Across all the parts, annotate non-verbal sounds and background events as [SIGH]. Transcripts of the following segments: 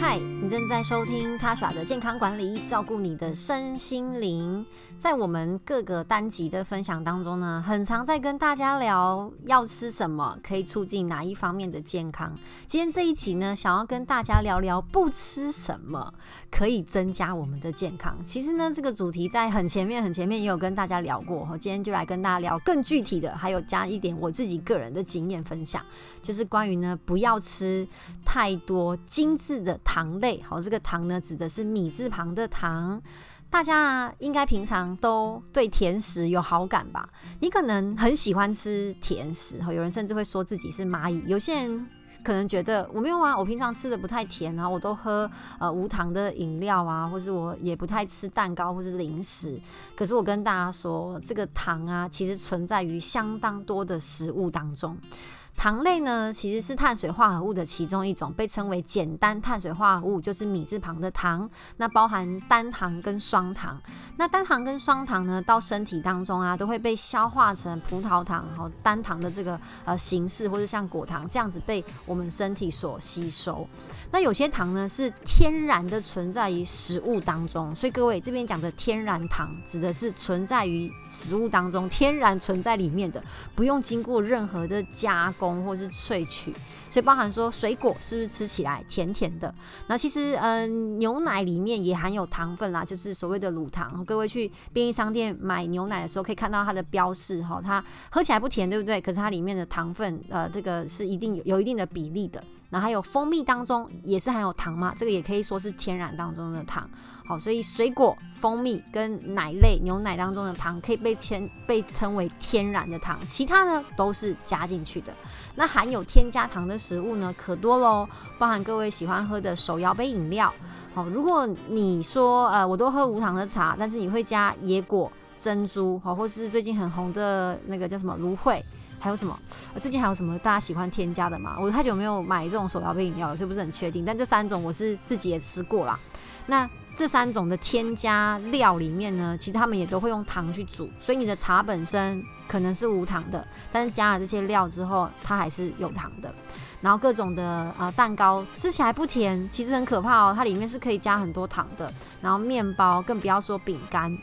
嗨，你正在收听他耍的健康管理，照顾你的身心灵。在我们各个单集的分享当中呢，很常在跟大家聊要吃什么，可以促进哪一方面的健康。今天这一集呢，想要跟大家聊聊不吃什么可以增加我们的健康。其实呢，这个主题在很前面、很前面也有跟大家聊过。我今天就来跟大家聊更具体的，还有加一点我自己个人的经验分享，就是关于呢，不要吃太多精致的糖类，好，这个糖呢指的是米字旁的糖。大家，应该平常都对甜食有好感吧？你可能很喜欢吃甜食，哈，有人甚至会说自己是蚂蚁。有些人可能觉得我没有啊，我平常吃的不太甜啊，我都喝呃无糖的饮料啊，或是我也不太吃蛋糕或是零食。可是我跟大家说，这个糖啊，其实存在于相当多的食物当中。糖类呢，其实是碳水化合物的其中一种，被称为简单碳水化合物，就是米字旁的糖。那包含单糖跟双糖。那单糖跟双糖呢，到身体当中啊，都会被消化成葡萄糖和单糖的这个呃形式，或者像果糖这样子被我们身体所吸收。那有些糖呢，是天然的存在于食物当中，所以各位这边讲的天然糖，指的是存在于食物当中，天然存在里面的，不用经过任何的加工。或是萃取，所以包含说水果是不是吃起来甜甜的？那其实，嗯、牛奶里面也含有糖分啦，就是所谓的乳糖。各位去便利商店买牛奶的时候，可以看到它的标示哈，它喝起来不甜，对不对？可是它里面的糖分，呃，这个是一定有有一定的比例的。然后还有蜂蜜当中也是含有糖嘛，这个也可以说是天然当中的糖。好，所以水果、蜂蜜跟奶类、牛奶当中的糖可以被称被称为天然的糖，其他呢都是加进去的。那含有添加糖的食物呢可多喽，包含各位喜欢喝的手摇杯饮料。好，如果你说呃我都喝无糖的茶，但是你会加野果、珍珠，好，或是最近很红的那个叫什么芦荟。还有什么？最近还有什么大家喜欢添加的吗？我太久没有买这种手摇杯饮料了，所以不是很确定。但这三种我是自己也吃过啦。那这三种的添加料里面呢，其实他们也都会用糖去煮，所以你的茶本身可能是无糖的，但是加了这些料之后，它还是有糖的。然后各种的啊、呃、蛋糕吃起来不甜，其实很可怕哦，它里面是可以加很多糖的。然后面包更不要说饼干。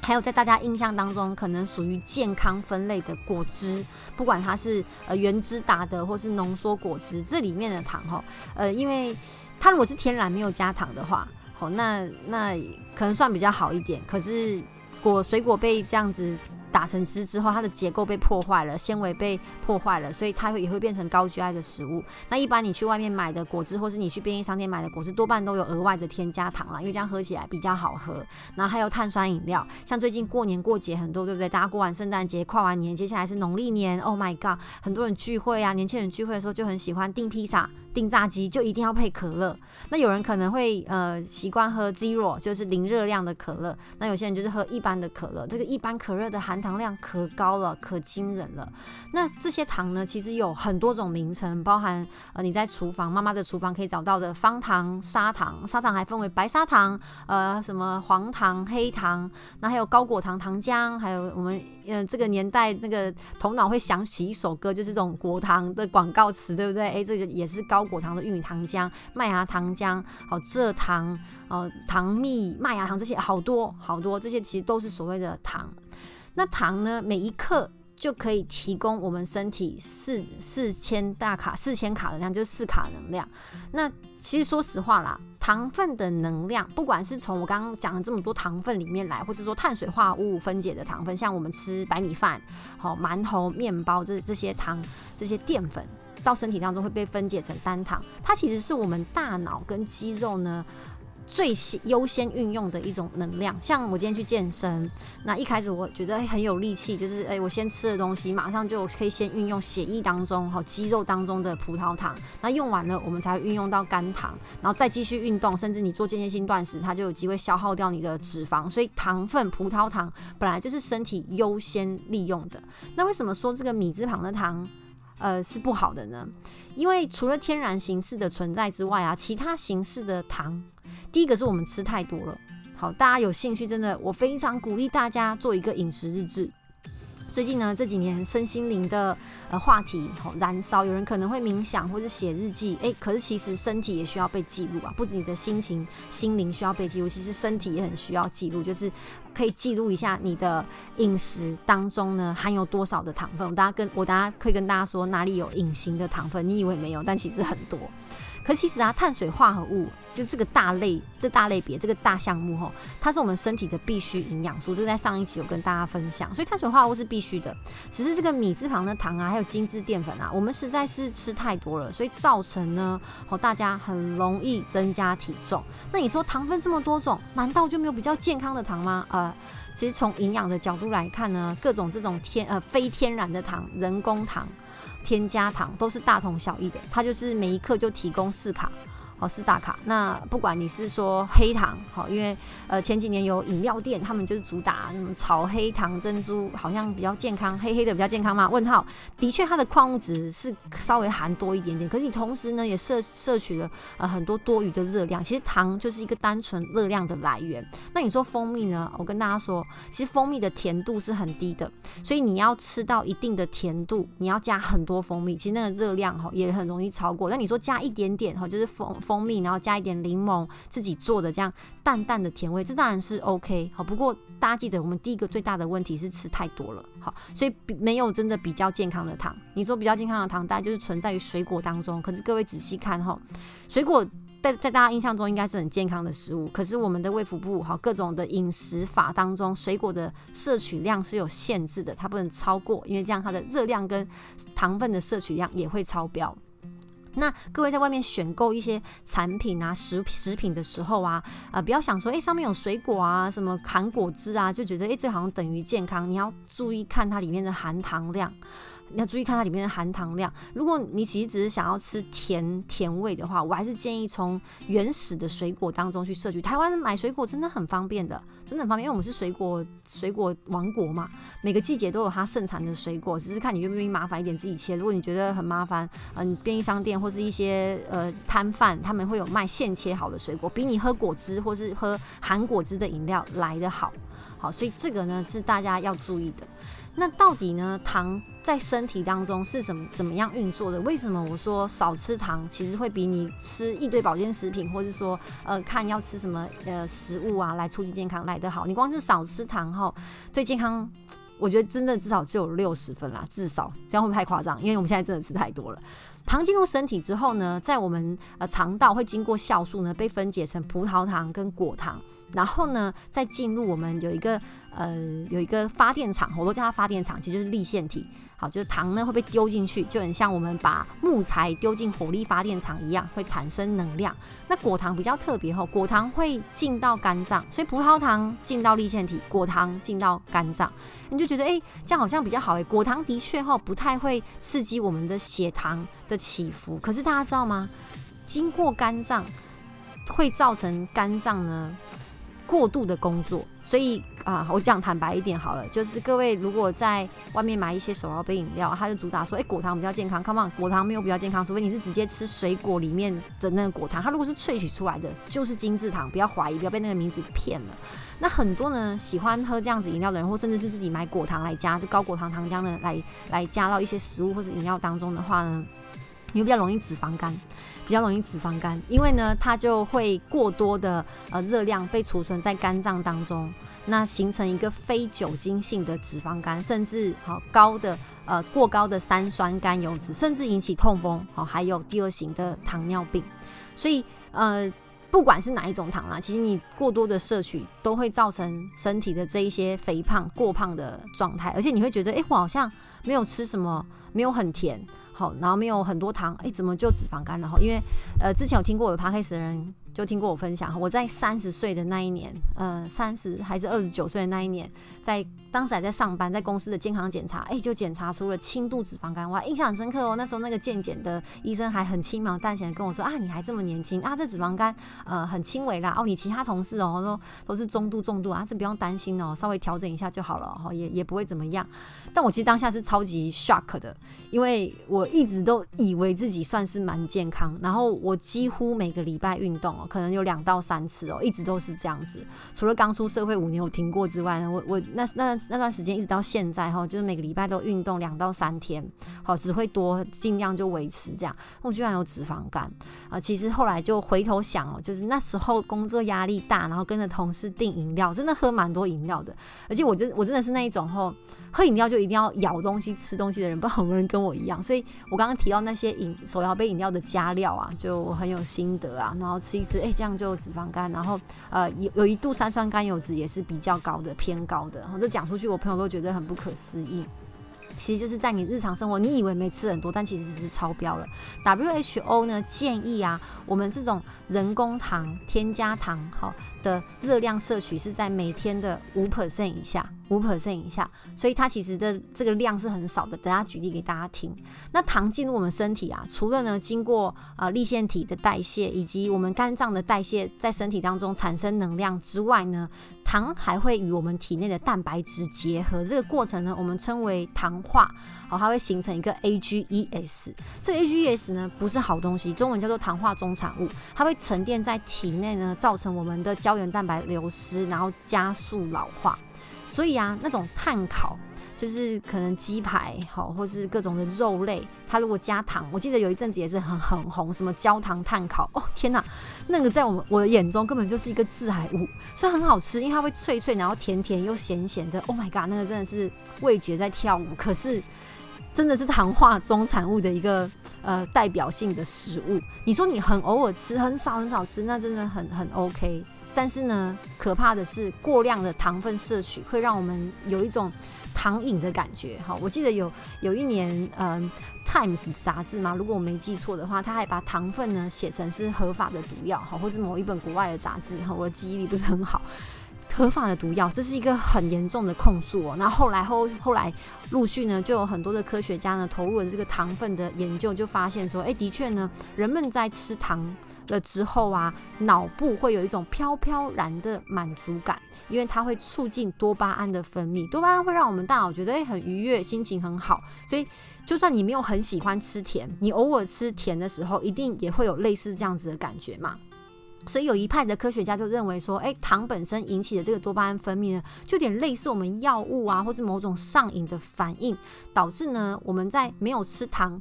还有在大家印象当中，可能属于健康分类的果汁，不管它是呃原汁打的或是浓缩果汁，这里面的糖哈，呃，因为它如果是天然没有加糖的话，那那可能算比较好一点。可是果水果被这样子。打成汁之后，它的结构被破坏了，纤维被破坏了，所以它会也会变成高 GI 的食物。那一般你去外面买的果汁，或是你去便利商店买的果汁，多半都有额外的添加糖啦，因为这样喝起来比较好喝。然后还有碳酸饮料，像最近过年过节很多，对不对？大家过完圣诞节、跨完年，接下来是农历年，Oh my god，很多人聚会啊，年轻人聚会的时候就很喜欢订披萨。订炸鸡就一定要配可乐，那有人可能会呃习惯喝 Zero，就是零热量的可乐。那有些人就是喝一般的可乐，这个一般可乐的含糖量可高了，可惊人了。那这些糖呢，其实有很多种名称，包含呃你在厨房妈妈的厨房可以找到的方糖、砂糖，砂糖还分为白砂糖、呃什么黄糖、黑糖，那还有高果糖糖浆，还有我们呃这个年代那个头脑会想起一首歌，就是这种果糖的广告词，对不对？哎，这个也是高。果糖的玉米糖浆、麦芽糖浆、好蔗糖、呃糖蜜、麦芽糖这些好多好多，这些其实都是所谓的糖。那糖呢，每一克就可以提供我们身体四四千大卡、四千卡的量，就是四卡能量。那其实说实话啦，糖分的能量，不管是从我刚刚讲的这么多糖分里面来，或者说碳水化合物分解的糖分，像我们吃白米饭、好馒头、面包这这些糖、这些淀粉。到身体当中会被分解成单糖，它其实是我们大脑跟肌肉呢最优先运用的一种能量。像我今天去健身，那一开始我觉得很有力气，就是哎，我先吃的东西马上就可以先运用血液当中和肌肉当中的葡萄糖，那用完了我们才会运用到肝糖，然后再继续运动，甚至你做间歇性断食，它就有机会消耗掉你的脂肪。所以糖分、葡萄糖本来就是身体优先利用的。那为什么说这个米字旁的糖？呃，是不好的呢，因为除了天然形式的存在之外啊，其他形式的糖，第一个是我们吃太多了。好，大家有兴趣，真的，我非常鼓励大家做一个饮食日志，最近呢，这几年身心灵的呃话题好燃烧，有人可能会冥想或者写日记，诶，可是其实身体也需要被记录啊，不止你的心情、心灵需要被记录，其实身体也很需要记录，就是可以记录一下你的饮食当中呢含有多少的糖分。我大家跟我大家可以跟大家说哪里有隐形的糖分，你以为没有，但其实很多。可其实啊，碳水化合物就这个大类，这大类别，这个大项目吼，它是我们身体的必需营养素，就在上一集有跟大家分享。所以碳水化合物是必须的，只是这个米字旁的糖啊，还有精致淀粉啊，我们实在是吃太多了，所以造成呢，哦，大家很容易增加体重。那你说糖分这么多种，难道就没有比较健康的糖吗？呃，其实从营养的角度来看呢，各种这种天呃非天然的糖、人工糖。添加糖都是大同小异的，它就是每一克就提供四卡。哦，四大卡。那不管你是说黑糖，好，因为呃前几年有饮料店，他们就是主打什么炒黑糖珍珠，好像比较健康，黑黑的比较健康嘛？问号。的确，它的矿物质是稍微含多一点点，可是你同时呢也摄摄取了呃很多多余的热量。其实糖就是一个单纯热量的来源。那你说蜂蜜呢？我跟大家说，其实蜂蜜的甜度是很低的，所以你要吃到一定的甜度，你要加很多蜂蜜，其实那个热量哈也很容易超过。那你说加一点点哈，就是蜂蜂。蜂蜜，然后加一点柠檬，自己做的这样淡淡的甜味，这当然是 OK 好。不过大家记得，我们第一个最大的问题是吃太多了，好，所以没有真的比较健康的糖。你说比较健康的糖，大概就是存在于水果当中。可是各位仔细看哈，水果在在大家印象中应该是很健康的食物，可是我们的胃腹部哈各种的饮食法当中，水果的摄取量是有限制的，它不能超过，因为这样它的热量跟糖分的摄取量也会超标。那各位在外面选购一些产品啊，食食品的时候啊，啊、不要想说，诶、上面有水果啊，什么含果汁啊，就觉得，诶、这好像等于健康。你要注意看它里面的含糖量。要注意看它里面的含糖量。如果你其实只是想要吃甜甜味的话，我还是建议从原始的水果当中去摄取。台湾买水果真的很方便的，真的很方便，因为我们是水果水果王国嘛，每个季节都有它盛产的水果，只是看你愿不愿意麻烦一点自己切。如果你觉得很麻烦，嗯，便利商店或是一些呃摊贩，他们会有卖现切好的水果，比你喝果汁或是喝含果汁的饮料来得好。好，所以这个呢是大家要注意的。那到底呢，糖在身体当中是什么怎么样运作的？为什么我说少吃糖，其实会比你吃一堆保健食品，或是说呃看要吃什么呃食物啊来促进健康来得好？你光是少吃糖后，对健康，我觉得真的至少只有六十分啦，至少这样会不会太夸张？因为我们现在真的吃太多了。糖进入身体之后呢，在我们呃肠道会经过酵素呢，被分解成葡萄糖跟果糖，然后呢再进入我们有一个呃有一个发电厂，我都叫它发电厂，其实就是立线体。好，就是糖呢会被丢进去，就很像我们把木材丢进火力发电厂一样，会产生能量。那果糖比较特别哈，果糖会进到肝脏，所以葡萄糖进到立线体，果糖进到肝脏，你就觉得哎、欸，这样好像比较好哎。果糖的确哈不太会刺激我们的血糖的起伏，可是大家知道吗？经过肝脏会造成肝脏呢过度的工作，所以。啊，我讲坦白一点好了，就是各位如果在外面买一些手摇杯饮料，它就主打说，哎、果糖比较健康。Come on，果糖没有比较健康，除非你是直接吃水果里面的那个果糖。它如果是萃取出来的，就是精制糖，不要怀疑，不要被那个名字骗了。那很多呢喜欢喝这样子饮料的人，或甚至是自己买果糖来加，就高果糖糖浆的来来加到一些食物或是饮料当中的话呢，你会比较容易脂肪肝，比较容易脂肪肝，因为呢它就会过多的呃热量被储存在肝脏当中。那形成一个非酒精性的脂肪肝，甚至好高的呃过高的三酸甘油脂，甚至引起痛风，好还有第二型的糖尿病。所以呃不管是哪一种糖啦，其实你过多的摄取都会造成身体的这一些肥胖过胖的状态，而且你会觉得哎、我好像没有吃什么，没有很甜，好然后没有很多糖，哎、欸、怎么就脂肪肝了？哈，因为呃之前有听过我的 podcast 的人。就听过我分享，我在三十岁的那一年，呃，三十还是二十九岁的那一年，在当时还在上班，在公司的健康检查，哎、就检查出了轻度脂肪肝，哇，印象很深刻哦。那时候那个健检的医生还很轻描淡写的跟我说啊，你还这么年轻啊，这脂肪肝呃很轻微啦，哦，你其他同事哦都都是中度重度啊，这不用担心哦，稍微调整一下就好了，哈，也也不会怎么样。但我其实当下是超级 shock 的，因为我一直都以为自己算是蛮健康，然后我几乎每个礼拜运动。可能有两到三次哦，一直都是这样子。除了刚出社会五年有停过之外呢，我我那那那段时间一直到现在哈，就是每个礼拜都运动两到三天，好，只会多尽量就维持这样。我居然有脂肪肝啊！其实后来就回头想哦，就是那时候工作压力大，然后跟着同事订饮料，真的喝蛮多饮料的。而且我真我真的是那一种吼，喝饮料就一定要咬东西吃东西的人，不知道有没有人跟我一样。所以我刚刚提到那些饮手摇杯饮料的加料啊，就很有心得啊。然后吃一吃，哎、这样就脂肪肝。然后呃，有有一度三酸甘油脂也是比较高的，偏高的。这讲出去，我朋友都觉得很不可思议。其实就是在你日常生活，你以为没吃很多，但其实是超标了。WHO 呢建议啊，我们这种人工糖、添加糖，好的热量摄取是在每天的五 percent 以下。五 percent 以下，所以它其实的这个量是很少的。等下举例给大家听。那糖进入我们身体啊，除了呢经过呃粒线体的代谢，以及我们肝脏的代谢，在身体当中产生能量之外呢，糖还会与我们体内的蛋白质结合。这个过程呢，我们称为糖化。好，它会形成一个 AGEs。这个 AGEs 呢不是好东西，中文叫做糖化终产物。它会沉淀在体内呢，造成我们的胶胶原蛋白流失，然后加速老化。所以啊，那种碳烤就是可能鸡排好，或是各种的肉类，它如果加糖，我记得有一阵子也是很很红，什么焦糖碳烤，哦天哪，那个在我们我的眼中根本就是一个致癌物。虽然很好吃，因为它会脆脆，然后甜甜又咸咸的，Oh my god，那个真的是味觉在跳舞。可是真的是糖化终产物的一个呃代表性的食物。你说你很偶尔吃，很少很少吃，那真的很很 OK。但是呢，可怕的是过量的糖分摄取会让我们有一种糖瘾的感觉。哈，我记得有有一年，嗯，《Times》杂志嘛，如果我没记错的话，他还把糖分呢写成是合法的毒药，哈，或是某一本国外的杂志，哈，我的记忆力不是很好。合法的毒药，这是一个很严重的控诉哦。那后来后后来陆续呢，就有很多的科学家呢投入了这个糖分的研究，就发现说，哎，的确呢，人们在吃糖了之后啊，脑部会有一种飘飘然的满足感，因为它会促进多巴胺的分泌，多巴胺会让我们大脑觉得哎很愉悦，心情很好。所以就算你没有很喜欢吃甜，你偶尔吃甜的时候，一定也会有类似这样子的感觉嘛。所以有一派的科学家就认为说，哎，糖本身引起的这个多巴胺分泌呢，就有点类似我们药物啊，或是某种上瘾的反应，导致呢我们在没有吃糖，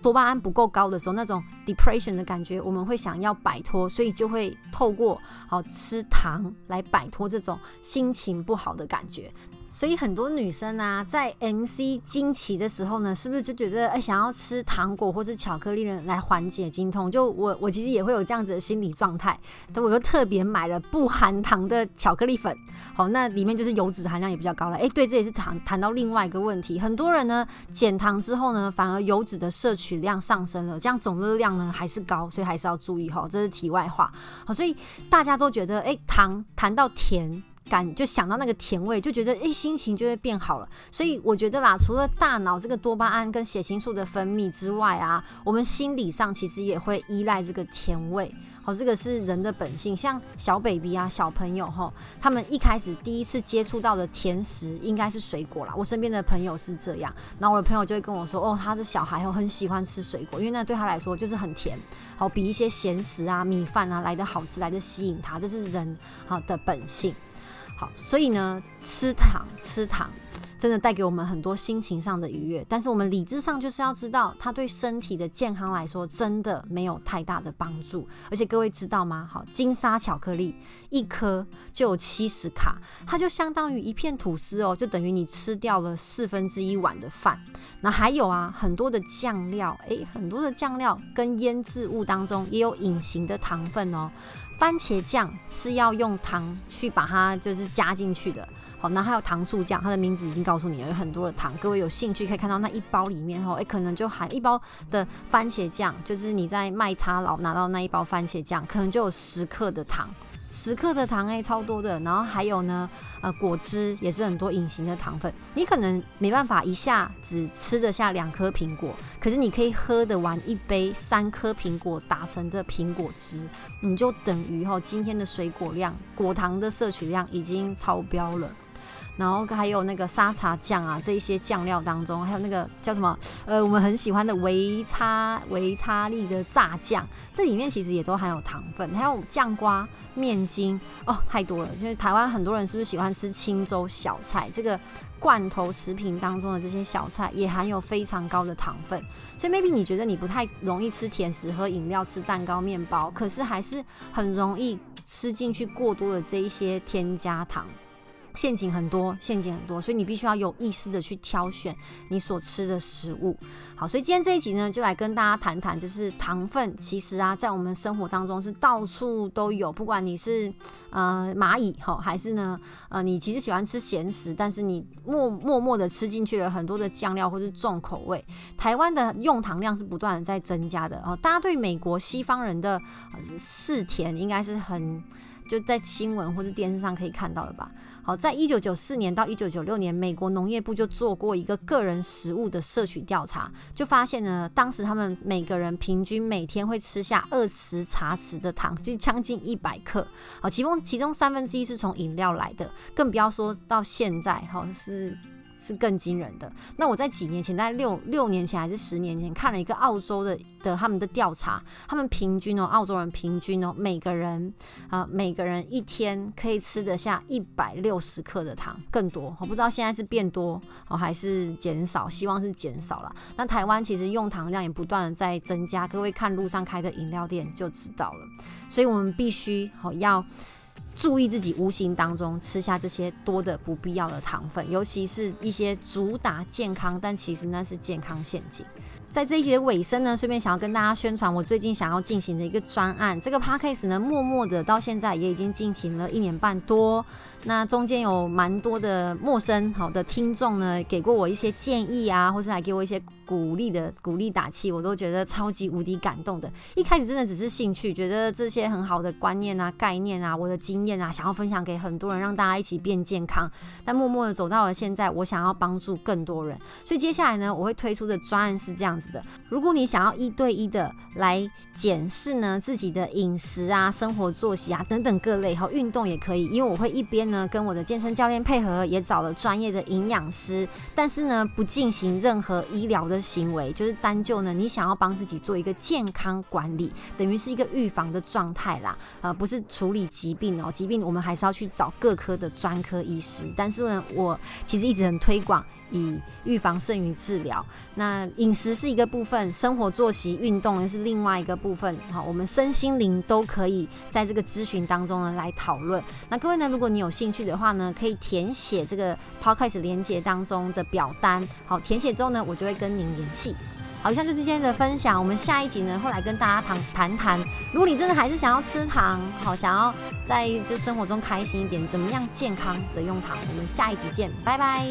多巴胺不够高的时候，那种 depression 的感觉，我们会想要摆脱，所以就会透过好吃糖来摆脱这种心情不好的感觉。所以很多女生啊，在 MC 经期的时候呢，是不是就觉得哎，想要吃糖果或是巧克力呢，来缓解经痛？就我我其实也会有这样子的心理状态，但我又特别买了不含糖的巧克力粉。好，那里面就是油脂含量也比较高了。哎，对，这也是谈谈到另外一个问题。很多人呢，减糖之后呢，反而油脂的摄取量上升了，这样总热量呢还是高，所以还是要注意哈。这是题外话。好，所以大家都觉得哎，糖谈到甜。感就想到那个甜味，就觉得哎、心情就会变好了。所以我觉得啦，除了大脑这个多巴胺跟血清素的分泌之外啊，我们心理上其实也会依赖这个甜味。好，这个是人的本性。像小 baby 啊，小朋友哈，他们一开始第一次接触到的甜食应该是水果啦。我身边的朋友是这样，然后我的朋友就会跟我说，哦，他的小孩很喜欢吃水果，因为那对他来说就是很甜，好，比一些咸食啊、米饭啊来的好吃，来得吸引他，这是人好的本性。所以呢，吃糖吃糖，真的带给我们很多心情上的愉悦。但是我们理智上就是要知道，它对身体的健康来说，真的没有太大的帮助。而且各位知道吗？好，金沙巧克力一颗就有七十卡，它就相当于一片吐司哦，就等于你吃掉了 [LAUGHS] 四分之一碗的饭。那还有啊，很多的酱料，诶，很多的酱料跟腌制物当中也有隐形的糖分哦。番茄酱是要用糖去把它就是加进去的，好，那还有糖醋酱，它的名字已经告告诉你，有很多的糖。各位有兴趣可以看到那一包里面哦，诶，可能就含一包的番茄酱，就是你在麦差佬拿到那一包番茄酱，可能就有十克的糖。十克的糖诶，超多的。然后还有呢，呃，果汁也是很多隐形的糖分。你可能没办法一下只吃得下两颗苹果，可是你可以喝得完一杯三颗苹果打成的苹果汁，你就等于哈今天的水果量果糖的摄取量已经超标了。然后还有那个沙茶酱啊，这一些酱料当中，还有那个叫什么？呃，我们很喜欢的维差维差利的炸酱，这里面其实也都含有糖分，还有酱瓜、面筋哦，太多了。就是台湾很多人是不是喜欢吃青州小菜？这个罐头食品当中的这些小菜也含有非常高的糖分，所以 [LAUGHS] maybe 你觉得你不太容易吃甜食、喝饮料、吃蛋糕、面包，可是还是很容易吃进去过多的这一些添加糖。陷阱很多，陷阱很多，所以你必须要有意识的去挑选你所吃的食物。好，所以今天这一集呢，就来跟大家谈谈，就是糖分其实啊，在我们生活当中是到处都有，不管你是呃蚂蚁哈，还是呢呃你其实喜欢吃咸食，但是你默默默的吃进去了很多的酱料或是重口味。台湾的用糖量是不断的在增加的哦。大家对美国西方人的嗜甜应该是很就在新闻或是电视上可以看到的吧。好，在一九九四年到一九九六年，美国农业部就做过一个个人食物的摄取调查，就发现呢，当时他们每个人平均每天会吃下二十茶匙的糖，就将近一百克。好，其中其中三分之一是从饮料来的，更不要说到现在，好是。是更惊人的。那我在几年前，大概六六年前还是十年前，看了一个澳洲的的他们的调查，他们平均哦，澳洲人平均哦，每个人啊，每个人一天可以吃得下一百六十克的糖，更多。我不知道现在是变多哦，还是减少，希望是减少了。那台湾其实用糖量也不断的在增加，各位看路上开的饮料店就知道了。所以我们必须好要。注意自己无形当中吃下这些多的不必要的糖分，尤其是一些主打健康，但其实那是健康陷阱。在这一集的尾声呢，顺便想要跟大家宣传我最近想要进行的一个专案。这个 podcast 呢，默默的到现在也已经进行了一年半多。那中间有蛮多的陌生好的听众呢，给过我一些建议啊，或是来给我一些鼓励的鼓励打气，我都觉得超级无敌感动的。一开始真的只是兴趣，觉得这些很好的观念啊、概念啊、我的经验啊，想要分享给很多人，让大家一起变健康。但默默的走到了现在，我想要帮助更多人，所以接下来呢，我会推出的专案是这样子的。如果你想要一对一的来检视呢自己的饮食啊、生活作息啊等等各类，好，运动也可以，因为我会一边呢跟我的健身教练配合，也找了专业的营养师，但是呢不进行任何医疗的行为，就是单就呢你想要帮自己做一个健康管理，等于是一个预防的状态啦，啊、不是处理疾病哦，疾病我们还是要去找各科的专科医师，但是呢我其实一直很推广。以预防胜于治疗。那饮食是一个部分，生活作息、运动又是另外一个部分。好，我们身心灵都可以在这个咨询当中呢来讨论。那各位呢，如果你有兴趣的话呢，可以填写这个 Podcast 连接当中的表单。好，填写之后呢，我就会跟您联系。好，以上就是今天的分享。我们下一集呢会来跟大家谈谈谈，如果你真的还是想要吃糖，好，想要在就生活中开心一点，怎么样健康的用糖？我们下一集见，拜拜。